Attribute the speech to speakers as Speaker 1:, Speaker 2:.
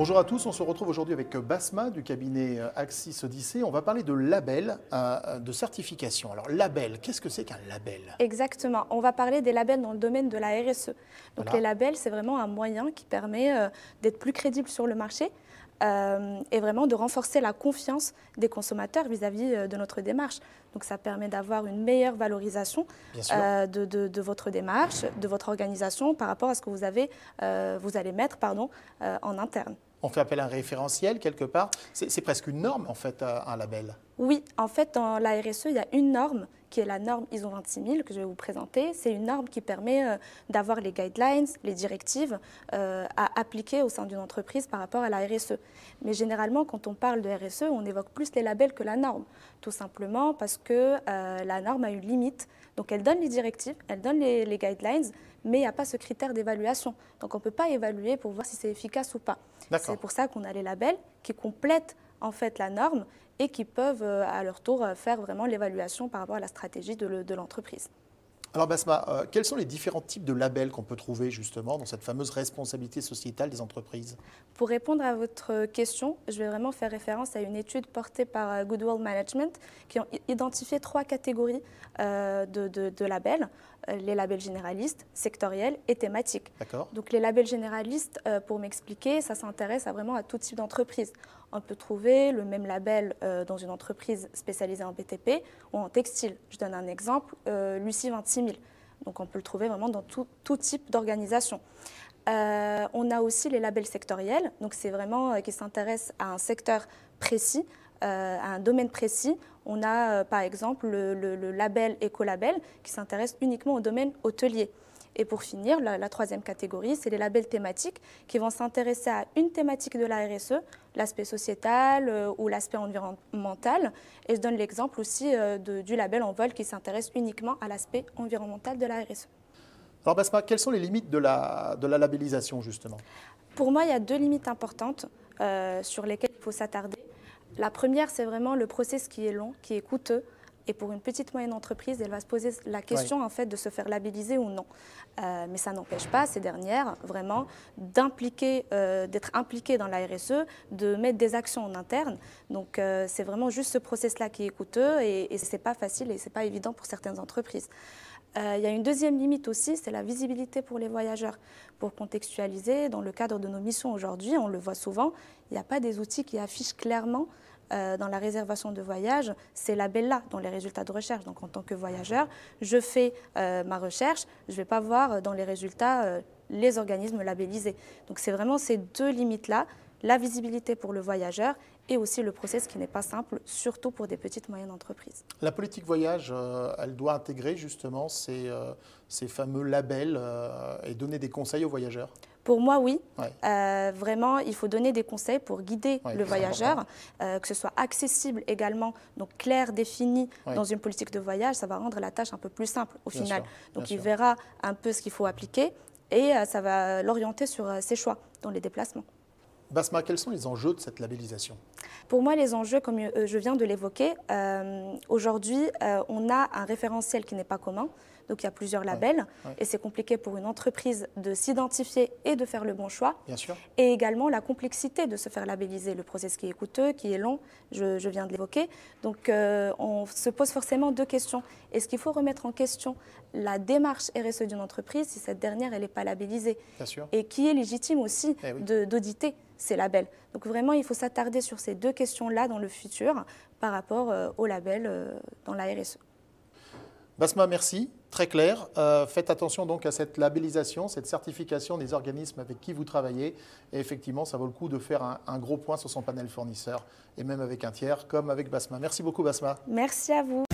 Speaker 1: Bonjour à tous, on se retrouve aujourd'hui avec Basma du cabinet Axis Odyssée. On va parler de label, euh, de certification. Alors label, qu'est-ce que c'est qu'un label?
Speaker 2: Exactement, on va parler des labels dans le domaine de la RSE. Donc les labels, c'est vraiment un moyen qui permet euh, d'être plus crédible sur le marché, euh, et vraiment de renforcer la confiance des consommateurs vis-à-vis euh, de notre démarche. Donc ça permet d'avoir une meilleure valorisation euh, de, votre démarche, de votre organisation par rapport à ce que vous, avez, vous allez mettre pardon, en interne.
Speaker 1: On fait appel à un référentiel quelque part. C'est presque une norme en fait, un label.
Speaker 2: Oui, en fait, dans la RSE, il y a une norme qui est la norme ISO 26000 que je vais vous présenter. C'est une norme qui permet euh, d'avoir les guidelines, les directives euh, à appliquer au sein d'une entreprise par rapport à la RSE. Mais généralement, quand on parle de RSE, on évoque plus les labels que la norme, tout simplement parce que euh, la norme a une limite. Donc elle donne les directives, elle donne les, les guidelines, mais il n'y a pas ce critère d'évaluation. Donc on ne peut pas évaluer pour voir si c'est efficace ou pas. C'est pour ça qu'on a les labels qui complètent en fait la norme et qui peuvent euh, à leur tour euh, faire vraiment l'évaluation par rapport à la stratégie de l'entreprise.
Speaker 1: Alors Basma, euh, quels sont les différents types de labels qu'on peut trouver justement dans cette fameuse responsabilité sociétale des entreprises?
Speaker 2: Pour répondre à votre question, je vais vraiment faire référence à une étude portée par Goodwill Management qui ont identifié trois catégories de, de, labels les labels généralistes, sectoriels et thématiques. Donc les labels généralistes, pour m'expliquer, ça s'intéresse vraiment à tout type d'entreprise on peut trouver le même label euh, dans une entreprise spécialisée en BTP ou en textile. Je donne un exemple, euh, Lucie 26000. Donc on peut le trouver vraiment dans tout, type d'organisation. Euh, on a aussi les labels sectoriels, donc c'est vraiment qui s'intéressent à un secteur précis, à un domaine précis. On a par exemple le, le label écolabel qui s'intéresse uniquement au domaine hôtelier. Et pour finir, la, troisième catégorie, c'est les labels thématiques qui vont s'intéresser à une thématique de la RSE, l'aspect sociétal euh, ou l'aspect environnemental. Et je donne l'exemple aussi euh, du label en vol qui s'intéresse uniquement à l'aspect environnemental de la RSE.
Speaker 1: Alors Basma, quelles sont les limites de la, de la labellisation justement?
Speaker 2: Pour moi, il y a deux limites importantes euh, sur lesquelles il faut s'attarder. La première, c'est vraiment le process qui est long, qui est coûteux. Et pour une petite moyenne entreprise, elle va se poser la question en fait de se faire labelliser ou non. Euh, mais ça n'empêche pas ces dernières vraiment d'impliquer, euh, d'être impliquées dans la RSE, de mettre des actions en interne. Donc euh, c'est vraiment juste ce process-là qui est coûteux et, et c'est pas facile et c'est pas évident pour certaines entreprises. Il y a une deuxième limite aussi, c'est la visibilité pour les voyageurs. Pour contextualiser, dans le cadre de nos missions aujourd'hui, on le voit souvent, il n'y a pas des outils qui affichent clairement euh, dans la réservation de voyage, c'est la là dans les résultats de recherche. Donc en tant que voyageur, je fais euh, ma recherche, je ne vais pas voir dans les résultats euh, les organismes labellisés. Donc c'est vraiment ces deux limites-là, la visibilité pour le voyageur et aussi le process qui n'est pas simple, surtout pour des petites et moyennes entreprises.
Speaker 1: La politique voyage, elle doit intégrer justement ces, ces fameux labels et donner des conseils aux voyageurs
Speaker 2: pour moi, oui. Euh, vraiment, il faut donner des conseils pour guider le voyageur, euh, que ce soit accessible également, donc clair, défini dans une politique de voyage. Ça va rendre la tâche un peu plus simple au final. donc il verra un peu ce qu'il faut appliquer et euh, ça va l'orienter sur ses choix dans les déplacements.
Speaker 1: Basma, quels sont les enjeux de cette labellisation?
Speaker 2: Pour moi, les enjeux, comme je viens de l'évoquer, aujourd'hui, on a un référentiel qui n'est pas commun. Donc il y a plusieurs labels et c'est compliqué pour une entreprise de s'identifier et de faire le bon choix.
Speaker 1: Bien sûr.
Speaker 2: Et également la complexité de se faire labelliser, le process qui est coûteux, qui est long, je, viens de l'évoquer. Donc euh, on se pose forcément deux questions. Est-ce qu'il faut remettre en question la démarche RSE d'une entreprise si cette dernière elle n'est pas labellisée?
Speaker 1: Bien sûr.
Speaker 2: Et qui est légitime aussi eh d'auditer ces labels? Donc vraiment, il faut s'attarder sur ces deux questions-là dans le futur par rapport euh, aux labels euh, dans la RSE.
Speaker 1: Basma, merci. Très clair. Euh, faites attention donc à cette labellisation, cette certification des organismes avec qui vous travaillez. Et effectivement, ça vaut le coup de faire un, un gros point sur son panel fournisseur et même avec un tiers, comme avec Basma. Merci beaucoup, Basma.
Speaker 2: Merci à vous.